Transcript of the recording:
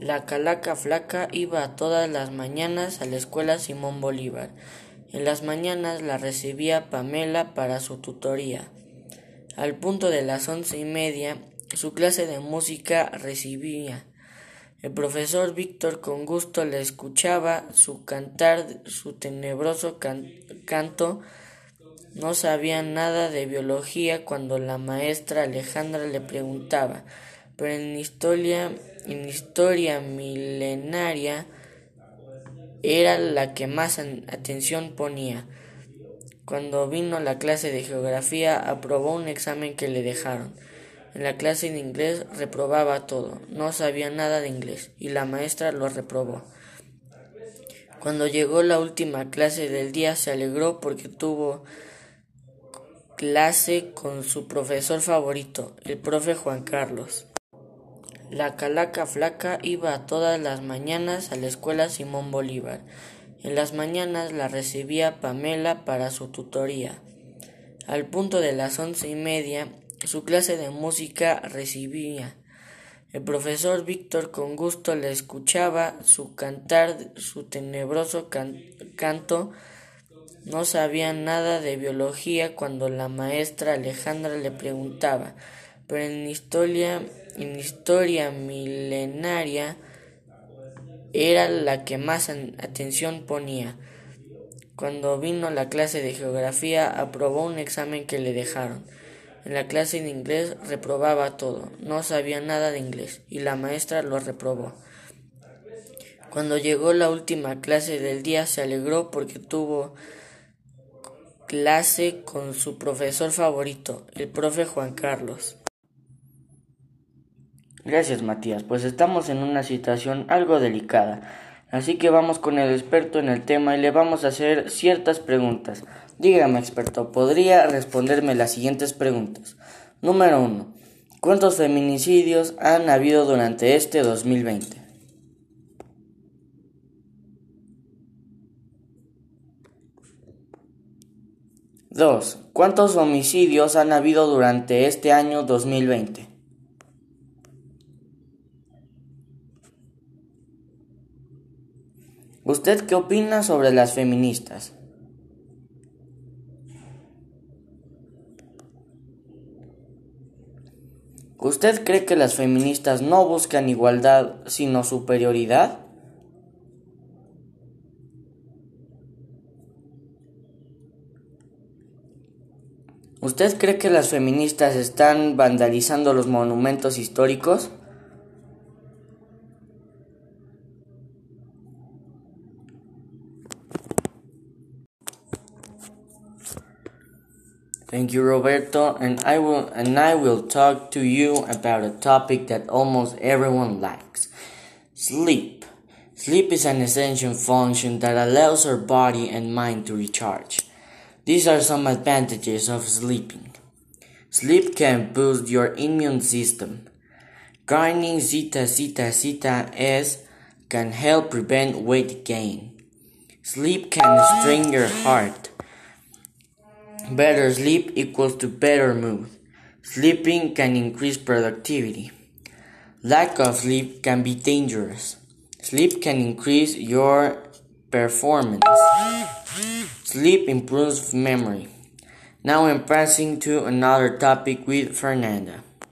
La calaca flaca iba todas las mañanas a la escuela Simón Bolívar. En las mañanas la recibía Pamela para su tutoría. Al punto de las once y media, su clase de música recibía. El profesor Víctor con gusto le escuchaba su cantar, su tenebroso canto. No sabía nada de biología cuando la maestra Alejandra le preguntaba, pero en historia en historia milenaria era la que más atención ponía. Cuando vino la clase de geografía aprobó un examen que le dejaron. En la clase de inglés reprobaba todo, no sabía nada de inglés y la maestra lo reprobó. Cuando llegó la última clase del día se alegró porque tuvo clase con su profesor favorito, el profe Juan Carlos. La calaca flaca iba todas las mañanas a la escuela Simón Bolívar. En las mañanas la recibía Pamela para su tutoría. Al punto de las once y media, su clase de música recibía. El profesor Víctor con gusto le escuchaba su cantar, su tenebroso canto. No sabía nada de biología cuando la maestra Alejandra le preguntaba, pero en historia en historia milenaria era la que más atención ponía. Cuando vino la clase de geografía aprobó un examen que le dejaron. En la clase de inglés reprobaba todo, no sabía nada de inglés y la maestra lo reprobó. Cuando llegó la última clase del día se alegró porque tuvo clase con su profesor favorito, el profe Juan Carlos. Gracias, Matías, pues estamos en una situación algo delicada. Así que vamos con el experto en el tema y le vamos a hacer ciertas preguntas. Dígame, experto, ¿podría responderme las siguientes preguntas? Número 1. ¿Cuántos feminicidios han habido durante este 2020? Dos. ¿Cuántos homicidios han habido durante este año 2020? ¿Usted qué opina sobre las feministas? ¿Usted cree que las feministas no buscan igualdad sino superioridad? ¿Usted cree que las feministas están vandalizando los monumentos históricos? Thank you, Roberto, and I will and I will talk to you about a topic that almost everyone likes: sleep. Sleep is an essential function that allows our body and mind to recharge. These are some advantages of sleeping. Sleep can boost your immune system. Grinding zeta zeta zeta S can help prevent weight gain. Sleep can strain your heart. Better sleep equals to better mood. Sleeping can increase productivity. Lack of sleep can be dangerous. Sleep can increase your performance. Sleep improves memory. Now I'm passing to another topic with Fernanda.